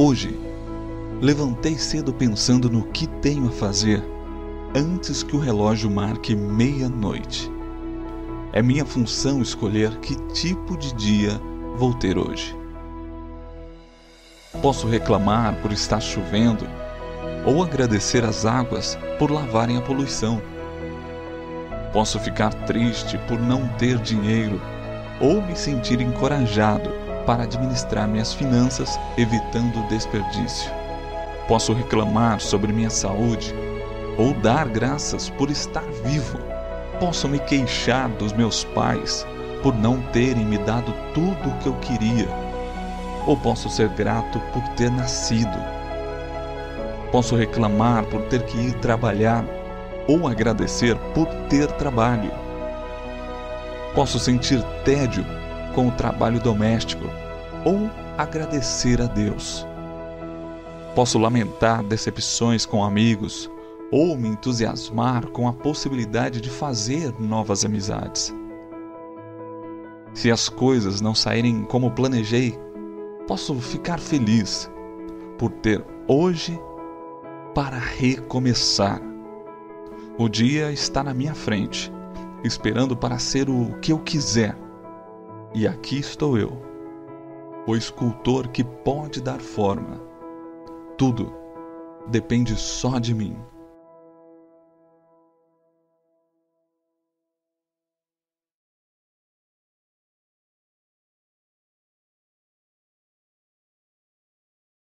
Hoje, levantei cedo pensando no que tenho a fazer antes que o relógio marque meia-noite. É minha função escolher que tipo de dia vou ter hoje. Posso reclamar por estar chovendo ou agradecer as águas por lavarem a poluição. Posso ficar triste por não ter dinheiro ou me sentir encorajado para administrar minhas finanças, evitando desperdício. Posso reclamar sobre minha saúde ou dar graças por estar vivo. Posso me queixar dos meus pais por não terem me dado tudo o que eu queria. Ou posso ser grato por ter nascido. Posso reclamar por ter que ir trabalhar ou agradecer por ter trabalho. Posso sentir tédio com o trabalho doméstico ou agradecer a Deus. Posso lamentar decepções com amigos ou me entusiasmar com a possibilidade de fazer novas amizades. Se as coisas não saírem como planejei, posso ficar feliz por ter hoje para recomeçar. O dia está na minha frente, esperando para ser o que eu quiser. E aqui estou eu o escultor que pode dar forma. Tudo depende só de mim.